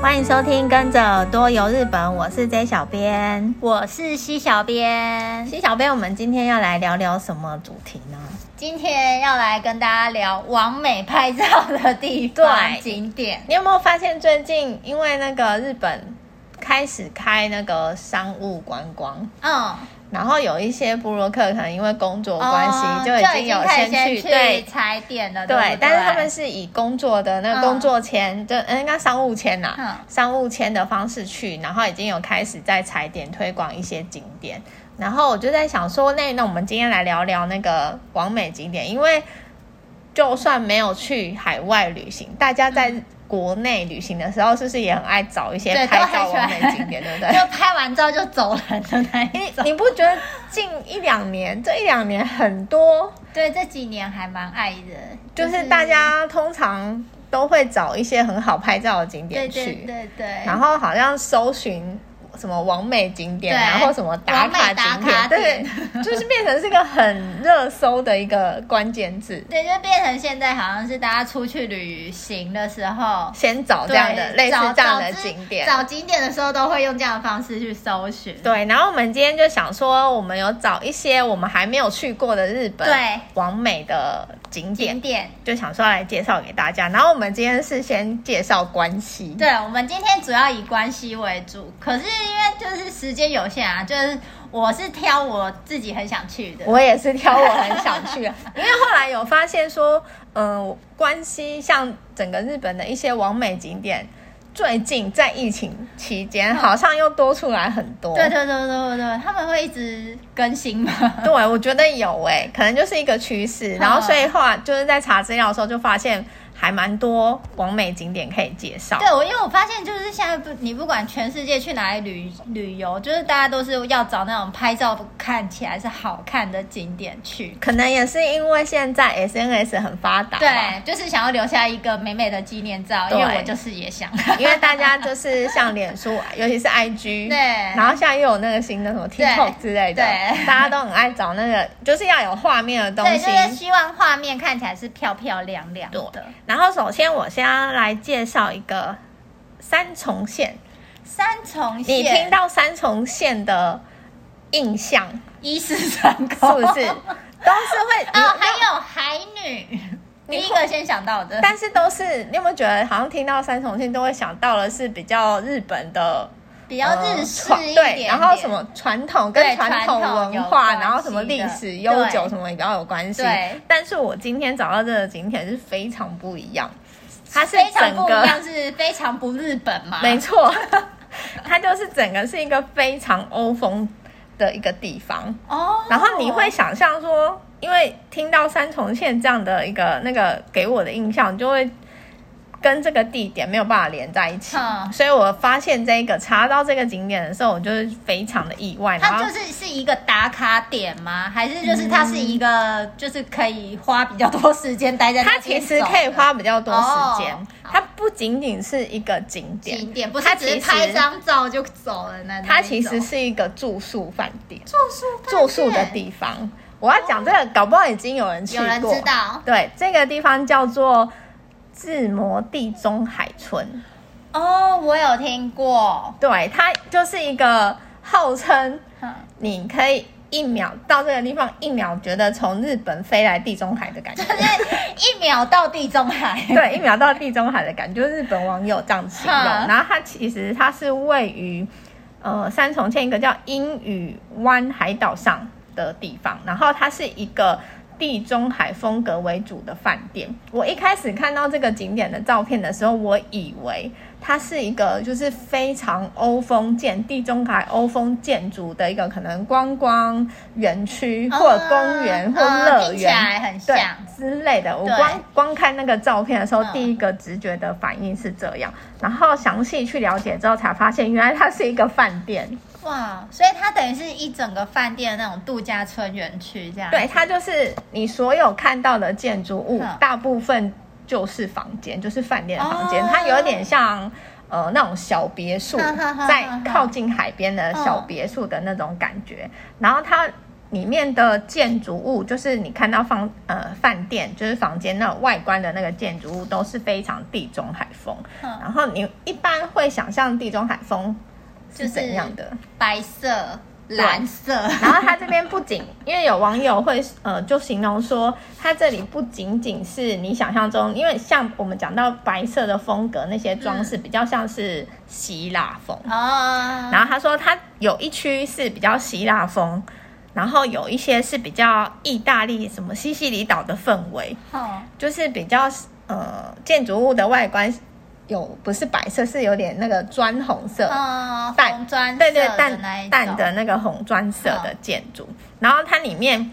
欢迎收听《跟着耳朵游日本》，我是 J 小编，我是 C 小编。C 小编，我们今天要来聊聊什么主题呢？今天要来跟大家聊完美拍照的地方景点。你有没有发现最近因为那个日本开始开那个商务观光？嗯。然后有一些部落客可能因为工作关系就已经有先去对踩点了，对，对，但是他们是以工作的那工作签，嗯、就应该商务签呐、啊，嗯、商务签的方式去，然后已经有开始在踩点推广一些景点。然后我就在想说，那那我们今天来聊聊那个网美景点，因为就算没有去海外旅行，大家在、嗯。国内旅行的时候，是不是也很爱找一些拍照完美景点，对不对？就拍完照就走人的那一种。你不觉得近一两年，这一两年很多？对，这几年还蛮爱的，就是大家通常都会找一些很好拍照的景点去，对对对对。然后好像搜寻。什么完美景点，然后什么打卡景点，对，就是变成是一个很热搜的一个关键字。对，就变成现在好像是大家出去旅行的时候，先找这样的类似这样的景点，找景点的时候都会用这样的方式去搜寻。对，然后我们今天就想说，我们有找一些我们还没有去过的日本对完美的景点，景点就想说来介绍给大家。然后我们今天是先介绍关西，对，我们今天主要以关西为主，可是。因为就是时间有限啊，就是我是挑我自己很想去的，我也是挑我很想去啊。因为后来有发现说，嗯、呃，关西像整个日本的一些完美景点，最近在疫情期间好像又多出来很多。对对对对对对，他们会一直更新吗？对，我觉得有诶、欸，可能就是一个趋势。然后所以后来就是在查资料的时候就发现。还蛮多完美景点可以介绍。对，我因为我发现就是现在不，你不管全世界去哪里旅旅游，就是大家都是要找那种拍照看起来是好看的景点去。可能也是因为现在 SNS 很发达，对，就是想要留下一个美美的纪念照。对因为我就是也想，因为大家就是像脸书，尤其是 IG，对，然后现在又有那个新的什么 TikTok 之类的，大家都很爱找那个，就是要有画面的东西，对，就是希望画面看起来是漂漂亮亮的。然后首先，我先要来介绍一个三重县。三重县，你听到三重县的印象，伊势神宫是不是？都是会 哦，还有海女，第一个先想到的。但是都是，你有没有觉得好像听到三重县都会想到的是比较日本的？比较日式一点，点、呃、对，然后什么传统跟传统文化，然后什么历史悠久什么也比较有关系。对，但是我今天找到这个景点是非常不一样，它是整个是非常不日本嘛？没错，它就是整个是一个非常欧风的一个地方哦。然后你会想象说，因为听到三重县这样的一个那个给我的印象，就会。跟这个地点没有办法连在一起，嗯、所以我发现这个查到这个景点的时候，我就是非常的意外。它就是是一个打卡点吗？还是就是它是一个、嗯、就是可以花比较多时间待在那？它其实可以花比较多时间，哦、它不仅仅是一个景点，景点不是它只是拍张照就走了那。它其实是一个住宿饭店，住宿住宿的地方。我要讲这个，搞不好已经有人去过，有人知道。对，这个地方叫做。志摩地中海村，哦，我有听过。对，它就是一个号称，你可以一秒到这个地方，一秒觉得从日本飞来地中海的感觉，就是一秒到地中海。对，一秒到地中海的感觉，就是日本网友这样形容。然后它其实它是位于呃三重县一个叫英语湾海岛上的地方，然后它是一个。地中海风格为主的饭店，我一开始看到这个景点的照片的时候，我以为它是一个就是非常欧风建地中海欧风建筑的一个可能观光园区或者公园或乐园，对之类的。我光光看那个照片的时候，第一个直觉的反应是这样，然后详细去了解之后才发现，原来它是一个饭店。哇，所以它等于是一整个饭店的那种度假村园区这样。对，它就是你所有看到的建筑物，嗯、大部分就是房间，就是饭店的房间。哦、它有点像呃那种小别墅，在靠近海边的小别墅的那种感觉。嗯、然后它里面的建筑物，就是你看到房呃饭店，就是房间那种外观的那个建筑物，都是非常地中海风。嗯、然后你一般会想象地中海风是怎样的？白色。蓝色，然后它这边不仅，因为有网友会呃，就形容说，它这里不仅仅是你想象中，因为像我们讲到白色的风格，那些装饰比较像是希腊风哦。然后他说，它有一区是比较希腊风，然后有一些是比较意大利什么西西里岛的氛围，哦，就是比较呃建筑物的外观。有不是白色，是有点那个砖红色，哦、淡砖对对淡淡的那个红砖色的建筑。哦、然后它里面，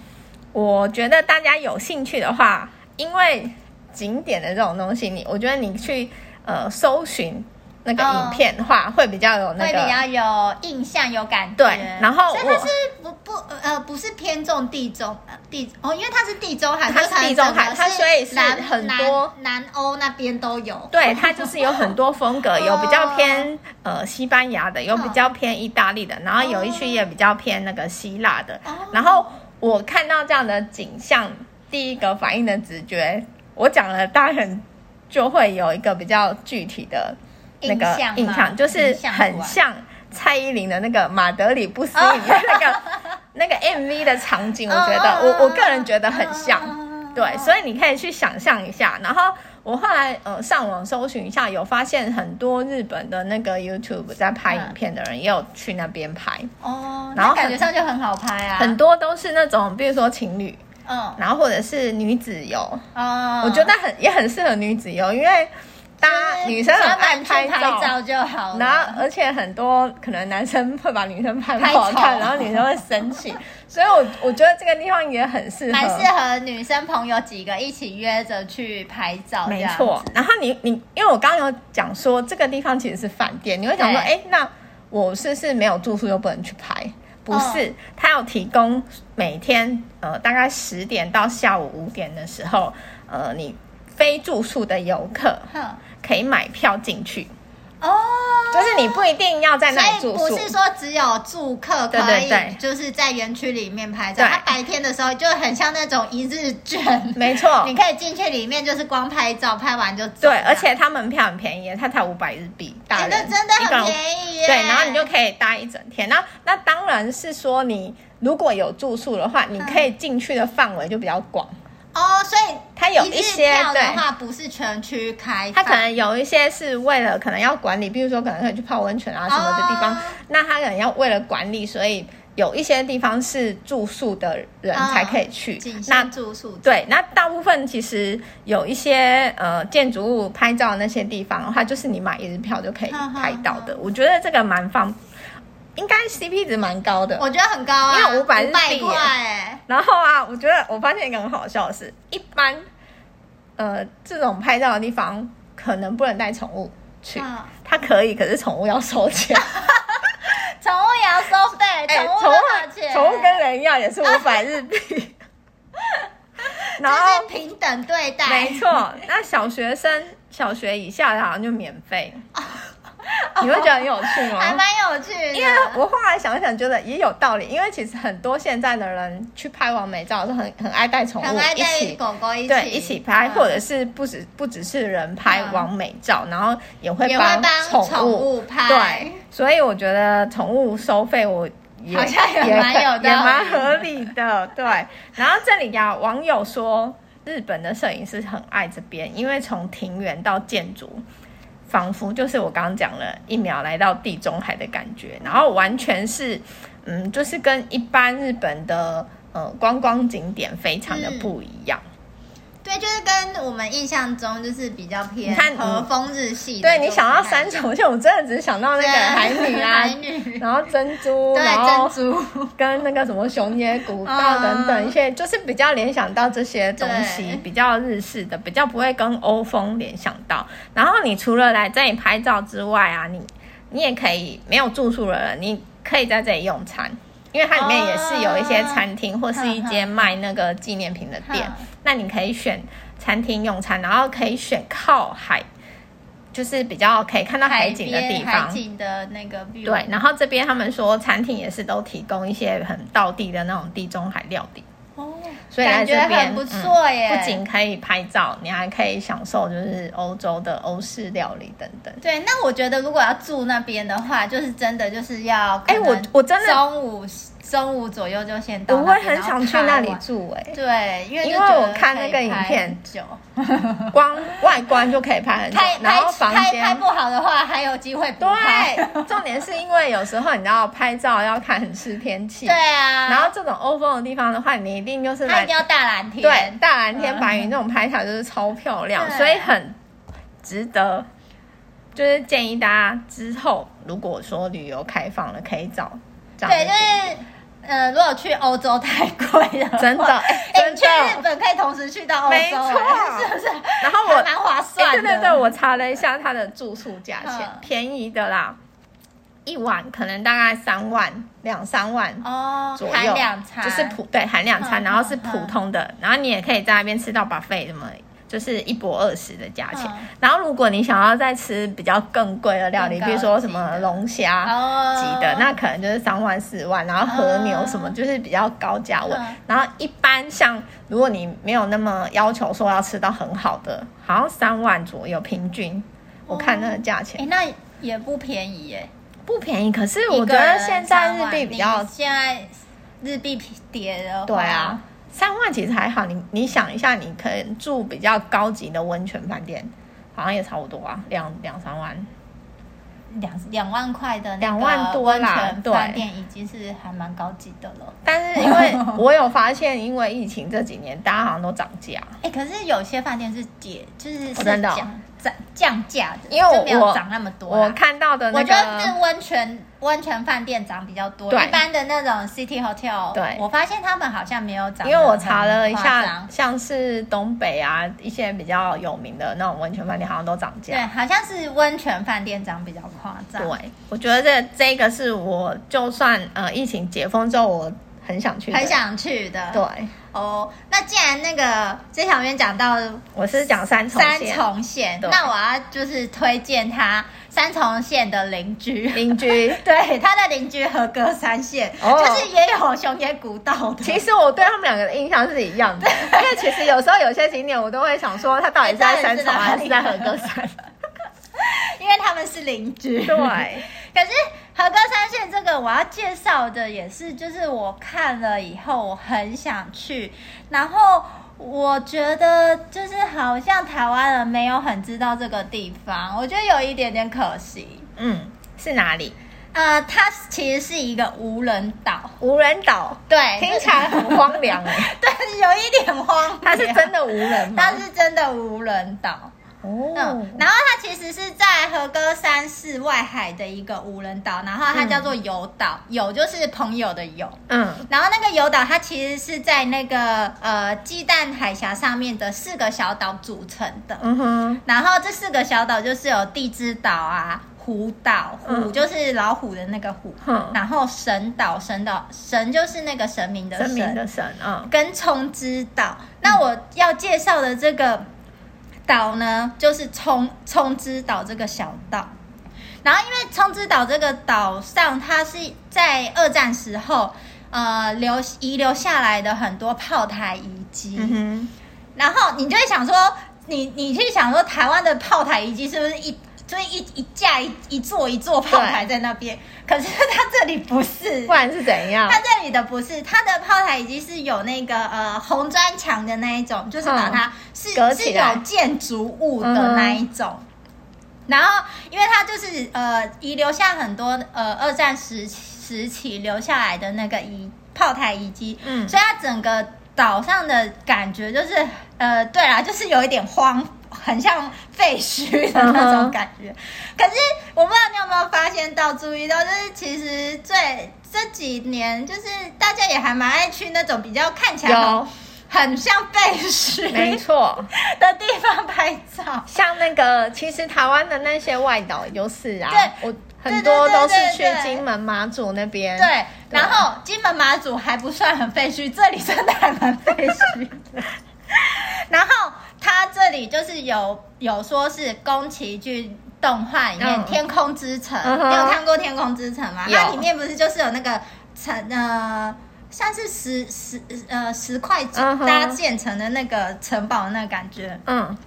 我觉得大家有兴趣的话，因为景点的这种东西，你我觉得你去呃搜寻。那个影片的话会比较有那个，会比较有印象、有感觉。对，然后所以它是不不呃不是偏重地中地哦，因为它是地中海，它是地中海，它所以是很多南欧那边都有。对，它就是有很多风格，有比较偏 呃西班牙的，有比较偏意大利的，然后有一区也比较偏那个希腊的。然后我看到这样的景象，第一个反应的直觉，我讲了，大家就会有一个比较具体的。那个印象就是很像蔡依林的那个马德里不思议那个 那个 MV 的场景，我觉得我我个人觉得很像，对，所以你可以去想象一下。然后我后来呃上网搜寻一下，有发现很多日本的那个 YouTube 在拍影片的人也有去那边拍哦，然后感觉上就很好拍啊，很多都是那种比如说情侣，嗯，然后或者是女子游，哦，我觉得很也很适合女子游，因为。大家女生很爱拍照。就好了，然后而且很多可能男生会把女生拍不好看，然后女生会生气，所以我我觉得这个地方也很适合，蛮适合女生朋友几个一起约着去拍照。没错，然后你你因为我刚刚有讲说这个地方其实是饭店，你会想说，哎，那我是不是没有住宿又不能去拍？不是，他有提供每天呃大概十点到下午五点的时候，呃你非住宿的游客。可以买票进去哦，就是你不一定要在那里住宿，不是说只有住客可以，就是在园区里面拍照。它白天的时候就很像那种一日券，没错，你可以进去里面，就是光拍照，拍完就走。对，而且它门票很便宜，它才五百日币，大人真的很便宜耶。对，然后你就可以待一整天。那那当然是说，你如果有住宿的话，你可以进去的范围就比较广。哦，所以它有一些的话不是全区开，它可能有一些是为了可能要管理，比如说可能可以去泡温泉啊什么的地方，哦、那它可能要为了管理，所以有一些地方是住宿的人才可以去。哦、那住宿对，那大部分其实有一些呃建筑物拍照的那些地方的话，就是你买一日票就可以拍到的。哦、我觉得这个蛮方。应该 CP 值蛮高的，我觉得很高啊，因为五百日币。然后啊，我觉得我发现一个很好笑的是，一般呃这种拍照的地方可能不能带宠物去，它可以，可是宠物要收钱，宠物也要收费，宠物多少钱？宠物跟人一样，也是五百日币，然后平等对待，没错。那小学生、小学以下的好像就免费。你会觉得很有趣吗？还蛮有趣的，因为我后来想想，觉得也有道理。因为其实很多现在的人去拍完美照，都很很爱带宠物一起，狗狗一起对一起拍，或者是不止不只是人拍完美照，然后也会帮宠物拍。对，所以我觉得宠物收费，我好像也蛮有也蛮合理的。对，然后这里呀，网友说日本的摄影师很爱这边，因为从庭园到建筑。仿佛就是我刚刚讲了一秒来到地中海的感觉，然后完全是，嗯，就是跟一般日本的呃观光景点非常的不一样。嗯对，就是跟我们印象中就是比较偏和风日系。对，你想到三重县，我真的只是想到那个海女啊，海女，然后珍珠，对，珍珠，跟那个什么熊野古道等等一些，就是比较联想到这些东西，比较日式的，比较不会跟欧风联想到。然后你除了来这里拍照之外啊，你你也可以没有住宿的人，你可以在这里用餐。因为它里面也是有一些餐厅，或是一间卖那个纪念品的店，那你可以选餐厅用餐，然后可以选靠海，就是比较可以看到海景的地方，海景的那个 view。对，然后这边他们说餐厅也是都提供一些很道地的那种地中海料理。哦，所以来这边感觉很不错耶、嗯！不仅可以拍照，你还可以享受就是欧洲的欧式料理等等。对，那我觉得如果要住那边的话，就是真的就是要哎，我我真的中午中午左右就先到。我会很想去那里住哎、欸，对，因为因为我看那个影片，久 光外观就可以拍很久，拍然后房间拍，拍不好的话还有机会。对，重点是因为有时候你知道拍照要看很是天气，对啊。然后这种欧风的地方的话，你一定就是它一定要大蓝天，对，大蓝天白云那种拍起来就是超漂亮，所以很值得。就是建议大家之后如果说旅游开放了，可以找。对，就是。呃，如果去欧洲太贵了，真的，哎、欸，去日本可以同时去到欧洲，没错，是不是？然后我蛮划算的、欸。对对对，我查了一下它的住宿价钱，便宜的啦，一晚可能大概三万两三万哦左右，含两餐，就是普对含两餐，然后是普通的，然后你也可以在那边吃到 buffet 什么。就是一博二十的价钱，嗯，然后如果你想要再吃比较更贵的料理，比如说什么龙虾级的，那可能就是三万四万，然后和牛什么就是比较高价位，嗯。然后一般像如果你没有那么要求说要吃到很好的，好像三万左右平均，我看那个价钱，哎，那也不便宜耶，不便宜。可是我觉得现在日币比较，现在日币跌了，对啊。三万其实还好，你你想一下，你可以住比较高级的温泉饭店，好像也差不多啊，两两三万，两两万块的两万多啦，饭店已经是还蛮高级的了。但是因为 我有发现，因为疫情这几年，大家好像都涨价。哎、欸，可是有些饭店是解，就是是真的降降价的，因为我没有涨那么多。我看到的那个，我觉得是温泉。温泉饭店涨比较多，一般的那种 City Hotel，对，我发现他们好像没有涨。因为我查了一下，像是东北啊一些比较有名的那种温泉饭店，好像都涨价。对，好像是温泉饭店涨比较夸张。对，我觉得这这个是我就算呃疫情解封之后，我很想去，很想去的。对。哦，那既然那个这小编讲到，我是讲三重三重县，那我要就是推荐他三重县的邻居。邻居，对他的邻居和歌山县，哦，就是也有熊野古道的。其实我对他们两个的印象是一样的，因为其实有时候有些景点我都会想说，他到底是在三重还是在和歌山。因为他们是邻居，对。可是和歌山县这个我要介绍的也是，就是我看了以后我很想去，然后我觉得就是好像台湾人没有很知道这个地方，我觉得有一点点可惜。嗯，是哪里？呃，它其实是一个无人岛，无人岛，对，听起来很荒凉哎，对，有一点荒。它是真的无人吗？它是真的无人岛。哦、嗯，然后它其实是在和歌山市外海的一个无人岛，然后它叫做友岛，友、嗯、就是朋友的友，嗯，然后那个友岛它其实是在那个呃鸡蛋海峡上面的四个小岛组成的，嗯哼，然后这四个小岛就是有地之岛啊、虎岛，虎就是老虎的那个虎，嗯、然后神岛，神岛神就是那个神明的神，神明的神，嗯，跟冲之岛。那我要介绍的这个。岛呢，就是冲冲之岛这个小岛，然后因为冲之岛这个岛上，它是在二战时候，呃，留遗留下来的很多炮台遗迹，嗯，然后你就会想说，你你去想说，台湾的炮台遗迹是不是一？所以一一架一一座一座炮台在那边，可是它这里不是，不然是怎样？它这里的不是，它的炮台已经是有那个呃红砖墙的那一种，就是把它是是有建筑物的那一种。嗯、然后，因为它就是呃遗留下很多呃二战时时期留下来的那个遗炮台遗迹，嗯，所以它整个岛上的感觉就是呃，对啦，就是有一点荒。很像废墟的那种感觉，uh. 可是我不知道你有没有发现到、注意到，就是其实最这几年，就是大家也还蛮爱去那种比较看起来很，很像废墟，没错 的地方拍照。像那个，其实台湾的那些外岛也就是啊，对，我很多都是去金门马祖那边。对，然后金门马祖还不算很废墟，这里真的还蛮废墟的。然后。它这里就是有有说是宫崎骏动画里面《天空之城》，你有看过《天空之城》吗？它里面不是就是有那个城呃，像是石石呃石块搭建成的那个城堡的那个感觉，嗯。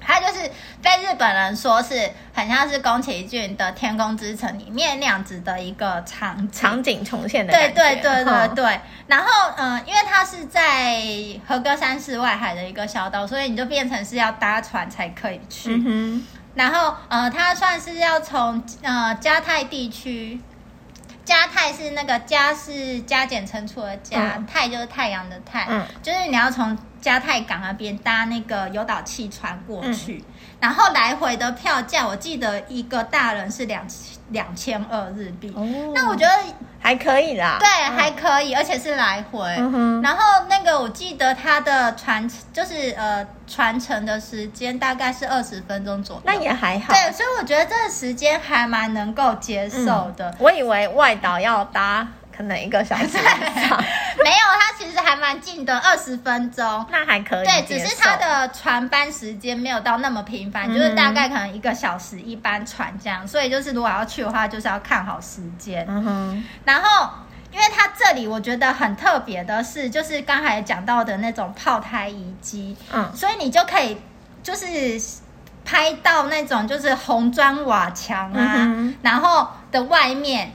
它就是被日本人说是很像是宫崎骏的《天空之城》里面那样子的一个场景场景重现的。对对对对对。哦、然后嗯、呃，因为它是在和歌山市外海的一个小岛，所以你就变成是要搭船才可以去。嗯、然后呃，它算是要从呃加太地区，加太是那个加是加减乘除的加，嗯、太就是太阳的太，嗯、就是你要从。加泰港那边搭那个游岛汽船过去，嗯、然后来回的票价，我记得一个大人是两两千二日币。哦、那我觉得还可以啦，对，嗯、还可以，而且是来回。嗯、然后那个我记得它的船就是呃船程的时间大概是二十分钟左右，那也还好。对，所以我觉得这个时间还蛮能够接受的。嗯、我以为外岛要搭。可能一个小时以上，没有，它其实还蛮近的，二十分钟，那还可以。对，只是它的船班时间没有到那么频繁，嗯、就是大概可能一个小时一班船这样，所以就是如果要去的话，就是要看好时间。嗯哼。然后，因为它这里我觉得很特别的是，就是刚才讲到的那种炮台遗迹，嗯，所以你就可以就是拍到那种就是红砖瓦墙啊，嗯、然后的外面。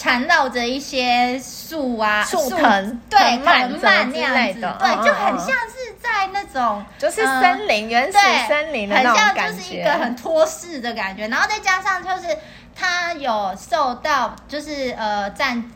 缠绕着一些树啊，树藤，对，藤蔓那样子，对，就很像是在那种，就是森林，原始森林的那种感觉，很像就是一个很托世的感觉，然后再加上就是它有受到，就是呃战。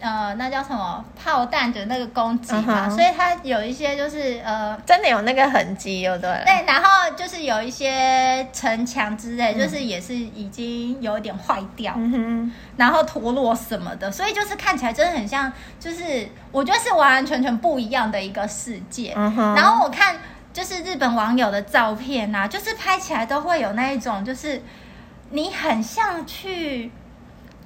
呃，那叫什么炮弹的那个攻击嘛，uh huh. 所以它有一些就是呃，真的有那个痕迹，对不对？对，然后就是有一些城墙之类，嗯、就是也是已经有一点坏掉，嗯、然后脱落什么的，所以就是看起来真的很像，就是我觉得是完完全全不一样的一个世界。Uh. 然后我看就是日本网友的照片啊，就是拍起来都会有那一种，就是你很像去。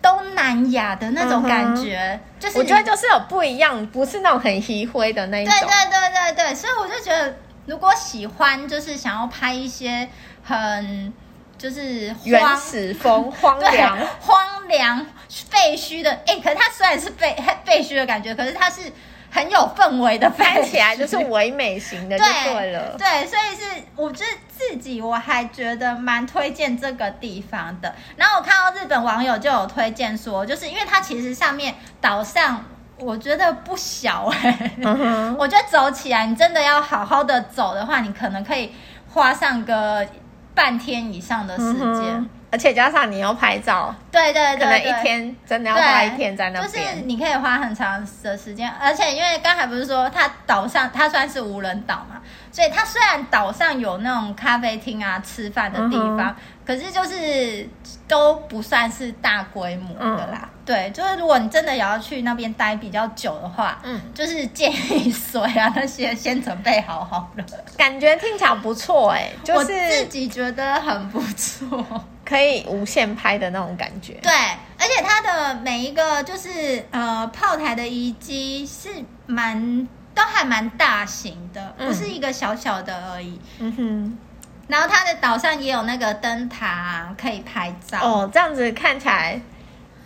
东南亚的那种感觉，嗯、就是我觉得就是有不一样，不是那种很黑灰的那一种。对对对对对，所以我就觉得，如果喜欢就是想要拍一些很就是原始风、荒凉、荒凉废墟的，哎、欸，可是它虽然是废废墟的感觉，可是它是。很有氛围的，翻起来就是唯美型的，就对了。对，对，所以是我觉得自己我还觉得蛮推荐这个地方的。然后我看到日本网友就有推荐说，就是因为它其实上面岛上我觉得不小哎、我觉得走起来你真的要好好的走的话，你可能可以花上个半天以上的时间。嗯而且加上你要拍照，对对对，对，可能一天真的要花一天在那边。就是你可以花很长的时间，而且因为刚才不是说它岛上它算是无人岛嘛，所以它虽然岛上有那种咖啡厅啊、吃饭的地方，嗯、可是就是都不算是大规模的啦。嗯、对，就是如果你真的也要去那边待比较久的话，嗯，就是建议水啊那些先准备好好了。感觉听起来不错哎、欸，就是自己觉得很不错。可以无限拍的那种感觉，对，而且它的每一个就是呃炮台的遗迹是蛮都还蛮大型的，嗯、不是一个小小的而已。嗯哼，然后它的岛上也有那个灯塔可以拍照哦，这样子看起来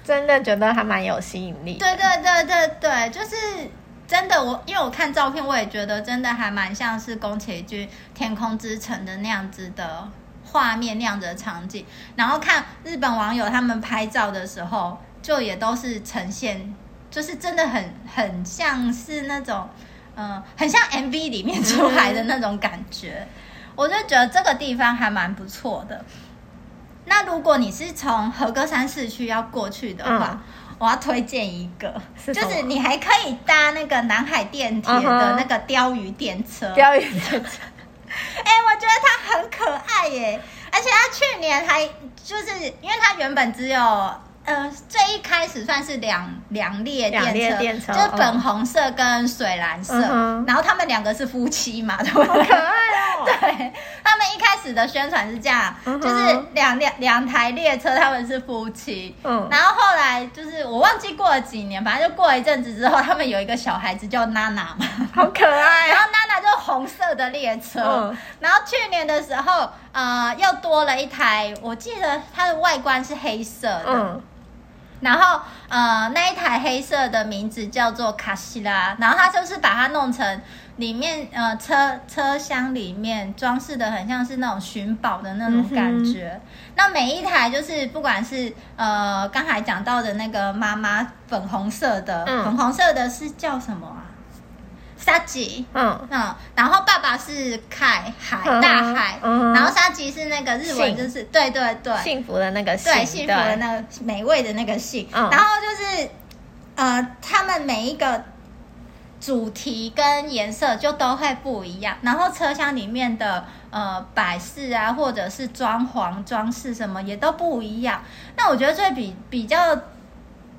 真的觉得还蛮有吸引力。对对对对对，就是真的我，因为我看照片，我也觉得真的还蛮像是宫崎骏《天空之城》的那样子的。画面那样子的场景，然后看日本网友他们拍照的时候，就也都是呈现，就是真的很很像是那种，嗯、很像 MV 里面出来的那种感觉。我就觉得这个地方还蛮不错的。那如果你是从和歌山市区要过去的话，嗯、我要推荐一个，是就是你还可以搭那个南海电铁的那个鲷鱼电车。鲷鱼电车。哎、欸，我觉得它很可爱耶，而且它去年还就是因为它原本只有呃最一开始算是两两列电车，列电车就是粉红色跟水蓝色，嗯、然后他们两个是夫妻嘛，对不对？好可爱哦。对，他们一开始的宣传是这样，嗯、就是两两两台列车他们是夫妻，嗯，然后后来就是我忘记过了几年，反正就过了一阵子之后，他们有一个小孩子叫娜娜嘛，好可爱，然后娜娜就红色的列车，嗯、然后去年的时候。呃又多了一台，我记得它的外观是黑色的。嗯然后，呃，那一台黑色的名字叫做卡西拉，然后它就是把它弄成里面，呃，车车厢里面装饰的很像是那种寻宝的那种感觉。嗯、那每一台就是不管是呃刚才讲到的那个妈妈粉红色的，嗯、粉红色的是叫什么啊？沙吉，嗯。嗯，然后爸爸是凯海大海，嗯、然后沙吉是那个日文，就是对对对，幸福的那个幸，对幸福的那个美味的那个幸，嗯、然后就是呃，他们每一个主题跟颜色就都会不一样，然后车厢里面的呃摆饰啊，或者是装潢装饰什么也都不一样。那我觉得最比比较。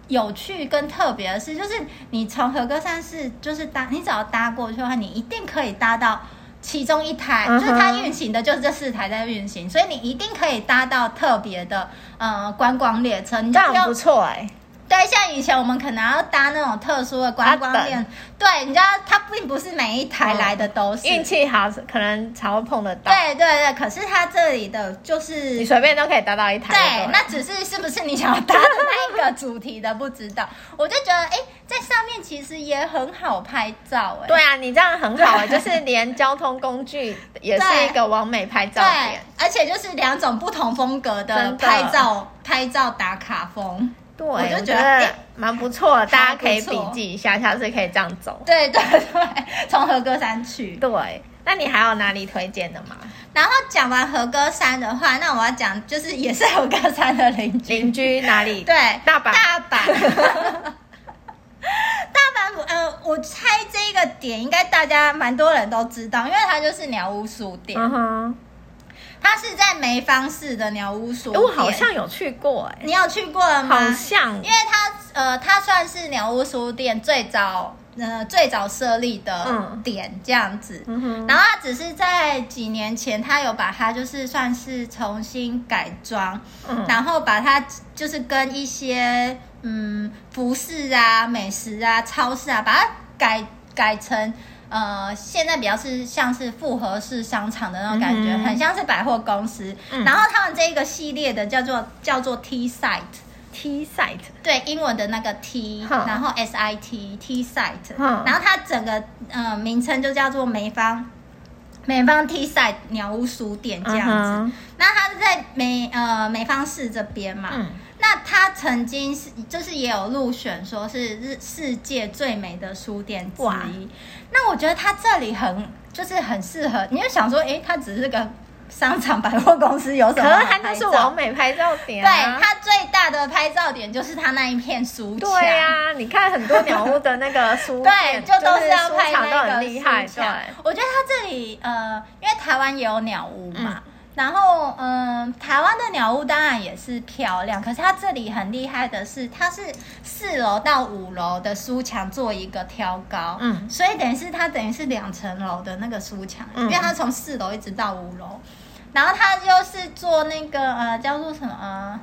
有趣跟特别的是，就是你从和歌山市就是搭，你只要搭过去的话，你一定可以搭到其中一台，就是它运行的就是这四台在运行，所以你一定可以搭到特别的呃观光列车，你这样不错哎、欸。对，像以前我们可能要搭那种特殊的观光列车，等对，你知道它并不是每一台来的都是。运气好，可能才会碰得到。对对对，可是它这里的就是你随便都可以搭到一台。对，那只是是不是你想要搭的那一个主题的不知道。我就觉得，哎，在上面其实也很好拍照，哎。对啊，你这样很好，哎，就是连交通工具也是一个完美拍照点，而且就是两种不同风格的拍照的拍照打卡风。对，我就觉得蛮不错的，大家可以笔记一下，下次可以这样走。对对对，从和歌山去。对，那你还有哪里推荐的吗？然后讲完和歌山的话，那我要讲就是也是和歌山的邻居。邻居哪里？对，大阪。大阪。大阪，呃，我猜这个点应该大家蛮多人都知道，因为它就是鸟屋书店。嗯哼。它是在梅芳市的鸟屋书店，我好像有去过哎、欸，你有去过了吗？好像，因为它呃，它算是鸟屋书店最早呃最早设立的点这样子，嗯嗯、然后它只是在几年前，它有把它就是算是重新改装，嗯、然后把它就是跟一些嗯服饰啊、美食啊、超市啊，把它改改成。呃，现在比较是像是复合式商场的那种感觉，嗯、很像是百货公司。嗯、然后他们这一个系列的叫做叫做 T Site，T Site，对，英文的那个 T，然后 S I T T Site，哼然后它整个呃名称就叫做梅芳梅芳 T Site 鸟屋书店这样子。那它是在梅呃梅芳市这边嘛？嗯那他曾经是，就是也有入选，说是日世界最美的书店之一。那我觉得他这里很，就是很适合。你就想说，哎，他只是个商场百货公司，有什么？可是他就是完美拍照点、啊。对，它最大的拍照点就是它那一片书墙。对呀、啊，你看很多鸟屋的那个书店，对，就都是要拍那个厉害。对，我觉得它这里，呃，因为台湾也有鸟屋嘛。嗯然后，嗯，台湾的鸟屋当然也是漂亮，可是它这里很厉害的是，它是四楼到五楼的书墙做一个挑高，嗯，所以等于是它等于是两层楼的那个书墙，嗯，因为它从四楼一直到五楼，然后它就是做那个呃叫做什么呃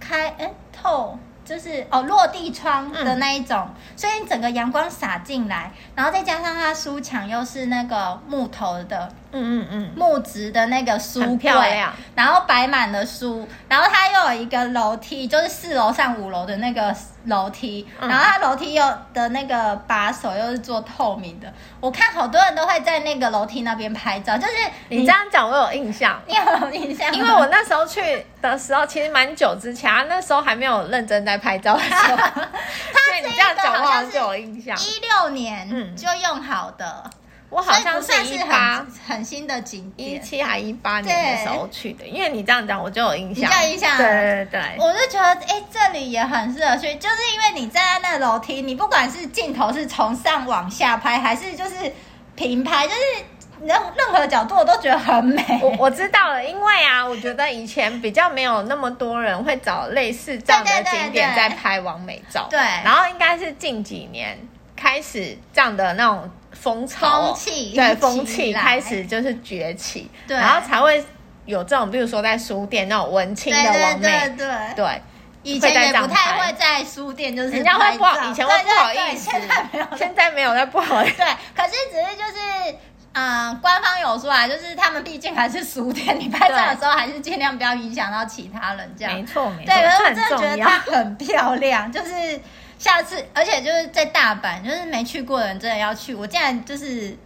开哎透。就是哦，落地窗的那一种，嗯、所以整个阳光洒进来，然后再加上它书墙又是那个木头的，嗯嗯嗯，木质的那个书柜，然后摆满了书，然后它又有一个楼梯，就是四楼上五楼的那个。楼梯，然后它楼梯又的那个把手又是做透明的，我看好多人都会在那个楼梯那边拍照。就是你，你这样讲，我有印象，你有印象？因为我那时候去的时候，其实蛮久之前，啊，那时候还没有认真在拍照的时候。所以你这样讲，我好像有印象。一六年就用好的。嗯我好像是一八很，新的景点，一七还一八年的时候去的。因为你这样讲，我就有印象，比较印象。对对对，我就觉得，哎、欸，这里也很适合去，就是因为你站在那楼梯，你不管是镜头是从上往下拍，还是就是平拍，就是任任何角度我都觉得很美。我我知道了，因为啊，我觉得以前比较没有那么多人会找类似这样的景点在拍完美照，对，对，对，对，然后应该是近几年开始这样的那种。风潮，风气对，风气开始就是崛起，对，然后才会有这种，比如说在书店那种文青的网美，对对。对，对，以前也不太会在书店，就是人家会不好，以前会不好意思，现在没有，现在没有，那不好意思，对，可是只是就是嗯、呃，官方有说啊，就是他们毕竟还是书店，你拍照的时候还是尽量不要影响到其他人，这样。没错，没错。对，可是我真的觉得它很漂亮，就是下次，而且就是在大阪，就是没去过的人真的要去。我竟然就是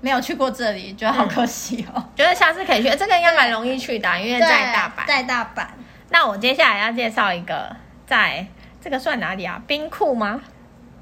没有去过这里，觉得好可惜哦。觉得下次可以去，这个应该蛮容易去的，因为在大阪。在大阪。那我接下来要介绍一个，在这个算哪里啊？冰库吗？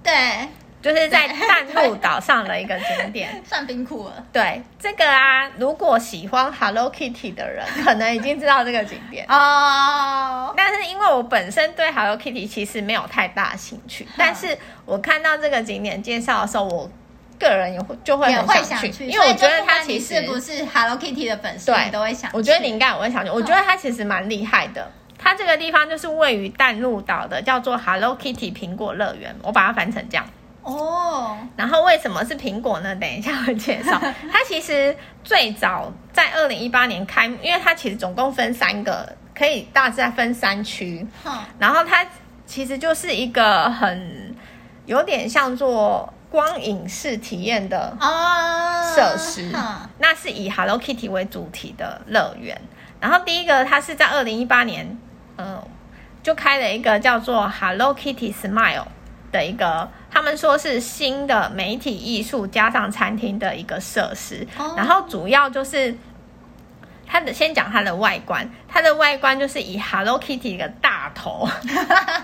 对。就是在淡路岛上的一个景点，算冰库了。对，这个啊，如果喜欢 Hello Kitty 的人，可能已经知道这个景点哦。但是因为我本身对 Hello Kitty 其实没有太大兴趣，但是我看到这个景点介绍的时候，我个人也会就会很想去，因为我觉得他其实不是，Hello Kitty 的粉丝，对，都会想去。我觉得你应该也会想去，我觉得它其实蛮厉害的。它这个地方就是位于淡路岛的，叫做 Hello Kitty 苹果乐园，我把它翻成这样。哦，然后为什么是苹果呢？等一下我介绍。它其实最早在二零一八年开幕，因为它其实总共分三个，可以大致分三区。然后它其实就是一个很有点像做光影式体验的设施。那是以 Hello Kitty 为主题的乐园。然后第一个，它是在二零一八年，嗯，就开了一个叫做 Hello Kitty Smile 的一个。他们说是新的媒体艺术加上餐厅的一个设施，oh. 然后主要就是它的先讲它的外观，它的外观就是以 Hello Kitty 一个大头，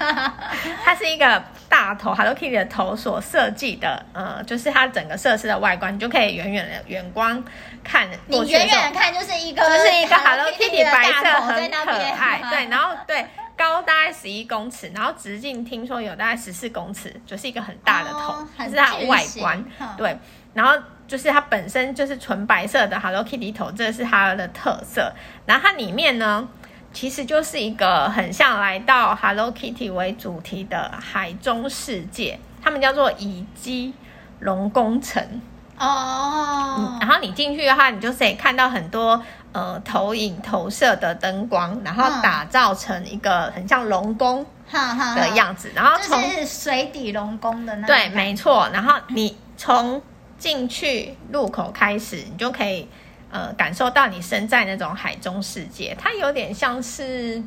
它是一个大头 Hello Kitty 的头所设计的，呃，就是它整个设施的外观，你就可以远远的远光看，你远远的看就是一个就是一个 Hello Kitty 白色很可爱，对，然后对。高大概十一公尺，然后直径听说有大概十四公尺，就是一个很大的头，哦、这是它的外观。对，然后就是它本身就是纯白色的 Hello Kitty 头，这是它的特色。然后它里面呢，其实就是一个很像来到 Hello Kitty 为主题的海中世界，他们叫做乙基龙宫城。哦、嗯，然后你进去的话，你就可以看到很多。呃，投影投射的灯光，然后打造成一个很像龙宫的样子，然后从就是水底龙宫的那对，没错。然后你从进去入口开始，你就可以呃感受到你身在那种海中世界，它有点像是。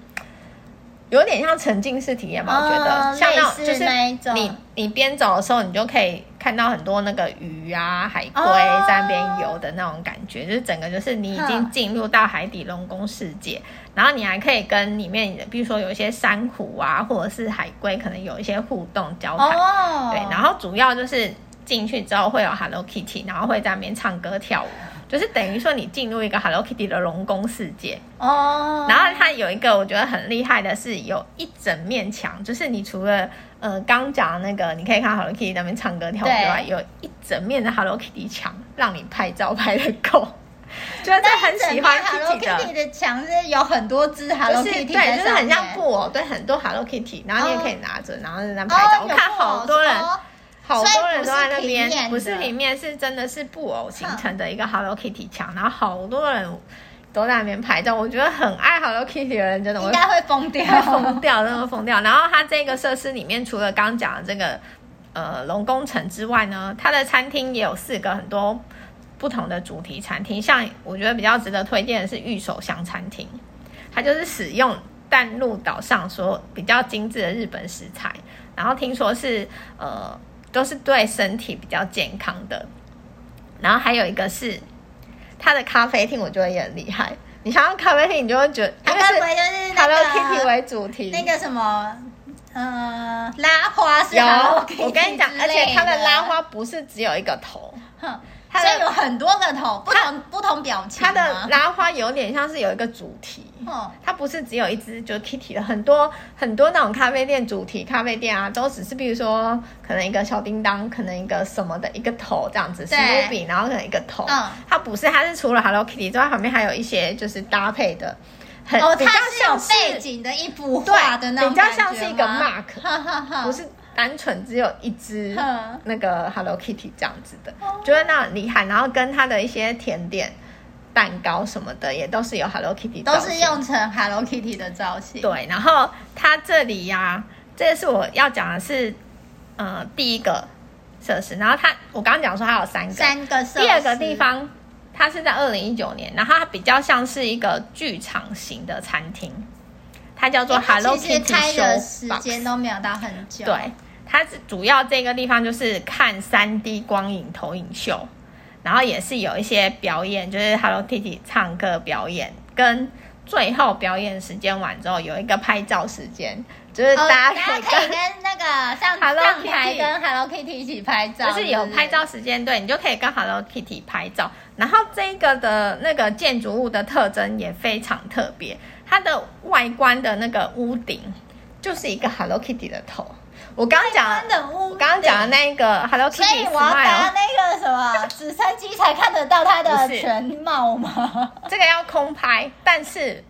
有点像沉浸式体验吧，我觉得、哦、像那种就是你你边走的时候，你就可以看到很多那个鱼啊、海龟在那边游的那种感觉，哦、就是整个就是你已经进入到海底龙宫世界，然后你还可以跟里面，比如说有一些珊瑚啊，或者是海龟，可能有一些互动交谈。哦、对，然后主要就是进去之后会有 Hello Kitty，然后会在那边唱歌跳舞。就是等于说你进入一个 Hello Kitty 的龙宫世界。哦，oh. 然后它有一个我觉得很厉害的是，有一整面墙，就是你除了呃刚讲的那个你可以看 Hello Kitty 那边唱歌跳舞之外，有一整面的 Hello Kitty 墙让你拍照拍得够，就是很喜欢 Hello Kitty 的。墙是有很多只 Hello Kitty，对，就是很像布偶，对，很多 Hello Kitty，然后你也可以拿着，然后在那拍照，我看好多人。好多人都在那边，不是平面，是真的是布偶形成的一个 Hello Kitty 墙，然后好多人都在那边拍照。我觉得很爱 Hello Kitty 的人，真的应该会疯掉，疯掉，真的疯掉。然后它这个设施里面，除了刚讲的这个呃龙宫城之外呢，它的餐厅也有四个很多不同的主题餐厅。像我觉得比较值得推荐的是御手香餐厅，它就是使用淡路岛上所比较精致的日本食材，然后听说是呃。都是对身体比较健康的，然后还有一个是它的咖啡厅，我觉得也很厉害。你想要咖啡厅，你就会觉得它是 Hello Kitty 为主题，那个什么，呃，拉花是有。我跟你讲，而且它的拉花不是只有一个头。哼它的有很多个头，不同不同表情。它的拉花有点像是有一个主题，哦，它不是只有一只，就是 Kitty 的很多很多那种咖啡店主题咖啡店啊，都只是比如说可能一个小叮当，可能一个什么的一个头这样子，史努比，然后可能一个头，嗯，它不是，它是除了 Hello Kitty 之外，旁边还有一些就是搭配的，很哦，它是有背景的一幅画的那种，比较像是一个 mark，不是。单纯只有一只那个 Hello Kitty 这样子的，嗯、觉得那很厉害。然后跟它的一些甜点、蛋糕什么的，也都是有 Hello Kitty，都是用成 Hello Kitty 的造型。对，然后它这里呀、啊，这个是我要讲的是，呃，第一个设施。然后它，我刚刚讲说它有三个，三个设施。第二个地方它是在二零一九年，然后它比较像是一个剧场型的餐厅，它叫做 Hello Kitty Show。开的时间都没有到很久。对，它是主要这个地方就是看三 D 光影投影秀，然后也是有一些表演，就是 Hello Kitty 唱歌表演，跟最后表演时间完之后有一个拍照时间。就是大家可以跟、那个像上台跟 Hello Kitty 一起拍照，就是有拍照时间，对，你就可以跟 Hello Kitty 拍照。然后这个的那个建筑物的特征也非常特别，它的外观的那个屋顶就是一个 Hello Kitty 的头。我刚刚讲的，我刚刚讲的那个 Hello Kitty，所以我要搭那个什么直升机才看得到它的全貌吗？这个要空拍，但是。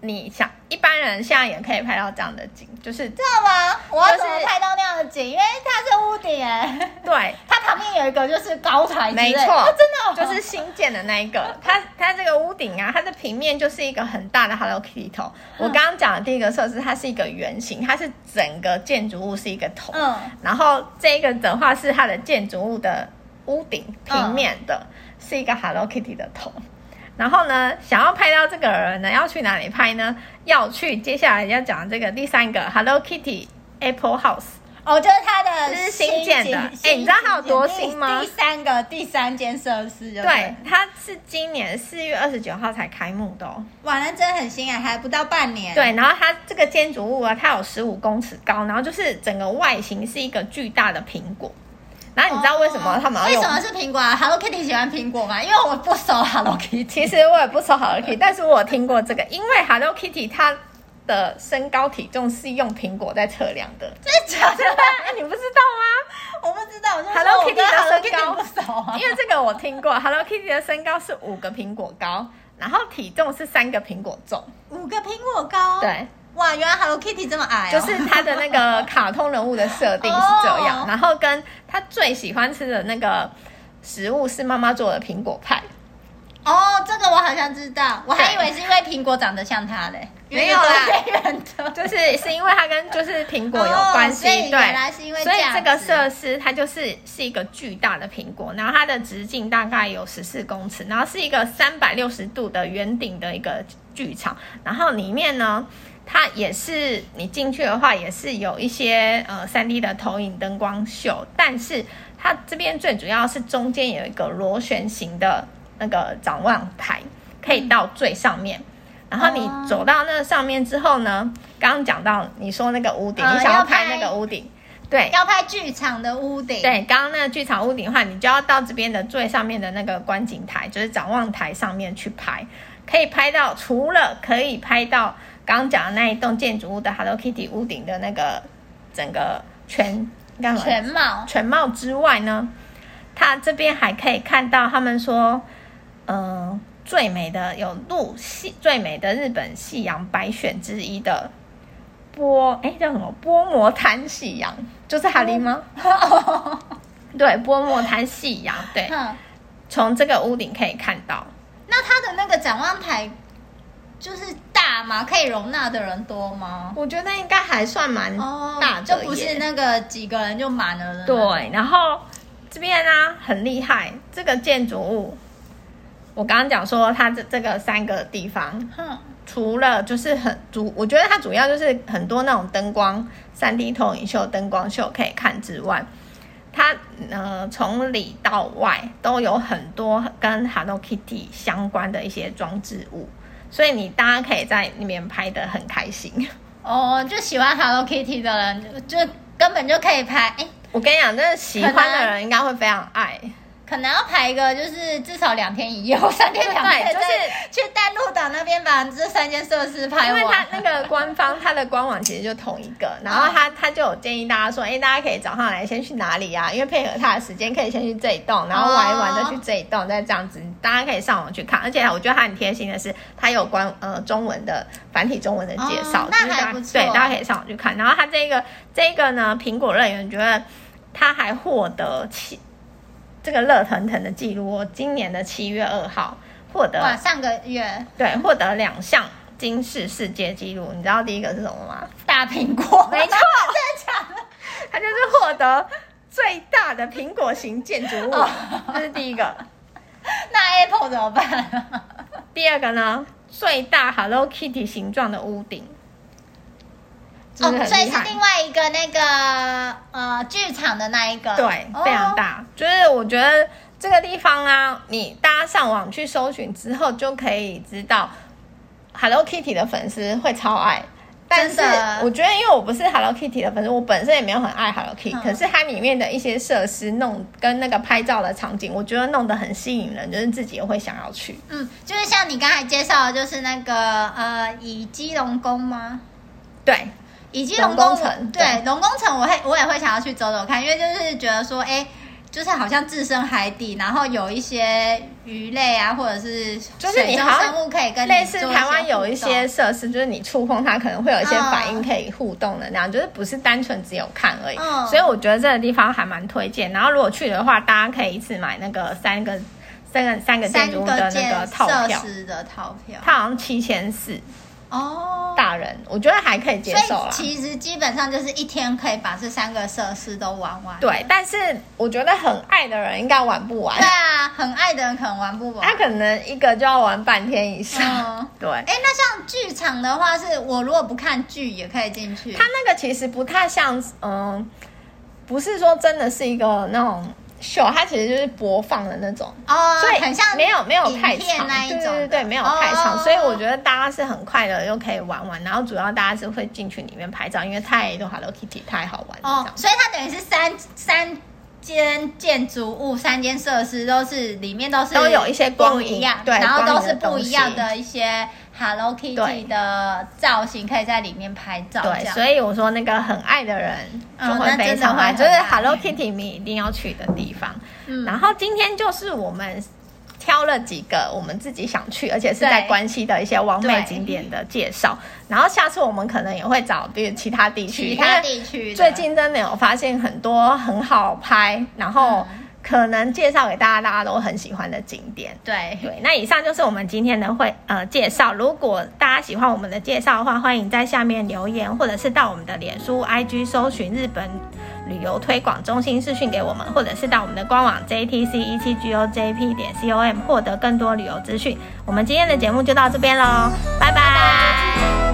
你想一般人现在也可以拍到这样的景，就是知道吗？我要怎么拍到那样的景？因为它是屋顶哎。对，它旁边有一个就是高台，没错，它，真的，哦，就是新建的那一个。它它这个屋顶啊，它的平面就是一个很大的 Hello Kitty 头。我刚刚讲的第一个设施，它是一个圆形，它是整个建筑物是一个头。嗯。然后这个的话是它的建筑物的屋顶平面的，嗯，是一个 Hello Kitty 的头。然后呢，想要拍到这个人呢，要去哪里拍呢？要去接下来要讲这个第三个 Hello Kitty Apple House 哦，就是它的是新建的。哎，你知道它有多新吗？第三个第三间设施对，对，它是今年四月二十九号才开幕的哦。哇，那真的很新啊，还不到半年。对，然后它这个建筑物啊，它有十五公尺高，然后就是整个外形是一个巨大的苹果。然后你知道为什么他们？为什么是苹果啊？Hello Kitty 喜欢苹果吗？因为我不熟 Hello Kitty。其实我也不熟 Hello Kitty，但是我听过这个，因为 Hello Kitty 它的身高体重是用苹果在测量的。真的假的？哎，你不知道吗？我不知道。Hello Kitty 的身高不少啊。因为这个我听过，Hello Kitty 的身高是五个苹果高，然后体重是三个苹果重。五个苹果高？对。哇，原来 Hello Kitty 这么矮。哦，就是它的那个卡通人物的设定是这样，然后跟他最喜欢吃的那个食物是妈妈做的苹果派。哦，这个我好像知道，我还以为是因为苹果长得像他嘞，没有啦，就是是因为它跟就是苹果有关系，哦，对，所以这个设施它就是是一个巨大的苹果，然后它的直径大概有十四公尺，然后是一个三百六十度的圆顶的一个剧场，然后里面呢。它也是你进去的话，也是有一些呃三 D 的投影灯光秀，但是它这边最主要是中间有一个螺旋形的那个展望台，可以到最上面。然后你走到那上面之后呢，刚刚讲到你说那个屋顶，你想要拍那个屋顶，对，要拍剧场的屋顶。对，刚刚那个剧场屋顶的话，你就要到这边的最上面的那个观景台，就是展望台上面去拍，可以拍到除了可以拍到。刚刚讲的那一栋建筑物的 Hello Kitty 屋顶的那个整个全全貌全貌之外呢，它这边还可以看到他们说，嗯、呃，最美的有入夕最美的日本夕阳百选之一的波哎叫什么波摩滩夕阳，就是哈林吗？哦、对，波摩滩夕阳，对，从这个屋顶可以看到。那它的那个展望台就是。大吗？可以容纳的人多吗？我觉得应该还算蛮大的，就不是那个几个人就满了的。对，然后这边呢、啊、很厉害，这个建筑物，我刚刚讲说它这这个三个地方，哼，除了就是很主，我觉得它主要就是很多那种灯光、三 D 投影秀、灯光秀可以看之外，它呃从里到外都有很多跟 Hello Kitty 相关的一些装置物。所以你大家可以在里面拍的很开心哦，就喜欢 Hello Kitty 的人就根本就可以拍。哎，我跟你讲，真的喜欢的人应该会非常爱。可能要排一个，就是至少两天一夜，三天两夜，就是去淡路岛那边把这三间设施拍完。因为他那个官方，他的官网其实就同一个，然后他他就有建议大家说，哎，大家可以早上来先去哪里啊？因为配合他的时间，可以先去这一栋，然后玩一玩再去这一栋，再这样子，大家可以上网去看。而且我觉得他很贴心的是，他有关呃中文的繁体中文的介绍，哦，那还不错。对，大家可以上网去看。然后他这个这个呢，苹果乐园觉得他还获得七。这个热腾腾的记录，我今年的七月二号获得，哇，上个月对，获得两项金氏世界纪录。你知道第一个是什么吗？大苹果，没错，真的假的？它就是获得最大的苹果型建筑物，这是第一个。那那 Apple 怎么办？第二个呢，最大 Hello Kitty 形状的屋顶。哦，所以是另外一个那个呃剧场的那一个，对，非常大。哦、就是我觉得这个地方啊，你大家上网去搜寻之后，就可以知道 Hello Kitty 的粉丝会超爱。但是我觉得，因为我不是 Hello Kitty 的粉丝，我本身也没有很爱 Hello Kitty，、嗯、可是它里面的一些设施弄跟那个拍照的场景，我觉得弄得很吸引人，就是自己也会想要去。嗯，就是像你刚才介绍的，就是那个呃，以基隆宫吗？对。以及龙宫城，对龙宫城，我会我也会想要去走走看，因为就是觉得说，哎，就是好像置身海底，然后有一些鱼类啊，或者是水中生物可以跟类似台湾有一些设施，就是你触碰它可能会有一些反应可以互动的那样，嗯、就是不是单纯只有看而已。嗯、所以我觉得这个地方还蛮推荐。然后如果去的话，大家可以一次买那个三个三个三个建筑的那个套票的套票，它好像七千四。哦，大人，我觉得还可以接受啦。其实基本上就是一天可以把这三个设施都玩完。对，但是我觉得很爱的人应该玩不完。对啊，很爱的人可能玩不完。他可能一个就要玩半天以上。嗯、对，哎，那像剧场的话，是我如果不看剧也可以进去。他那个其实不太像，嗯，不是说真的是一个那种。秀，它其实就是播放的那种。哦，所以很像没有没有太长，对对对对，没有太长，哦、所以我觉得大家是很快的又可以玩玩，然后主要大家是会进去里面拍照，因为太多 Hello Kitty 太好玩了，哦，所以它等于是三三间建筑物，三间设施都是里面都是都有一些光影，对，然后都是不一样的一些。Hello Kitty 的造型可以在里面拍照，对，所以我说那个很爱的人就会非常爱，就是 Hello Kitty 你一定要去的地方。嗯，然后今天就是我们挑了几个我们自己想去，而且是在关西的一些完美景点的介绍。然后下次我们可能也会找比如其他地区，其他地区最近真的有发现很多很好拍，然后。可能介绍给大家，大家都很喜欢的景点。对对，那以上就是我们今天的会呃介绍。如果大家喜欢我们的介绍的话，欢迎在下面留言，或者是到我们的脸书、IG 搜寻日本旅游推广中心私讯给我们，或者是到我们的官网 JTC 一七 GOJP 点 COM 获得更多旅游资讯。我们今天的节目就到这边喽，拜拜。拜拜。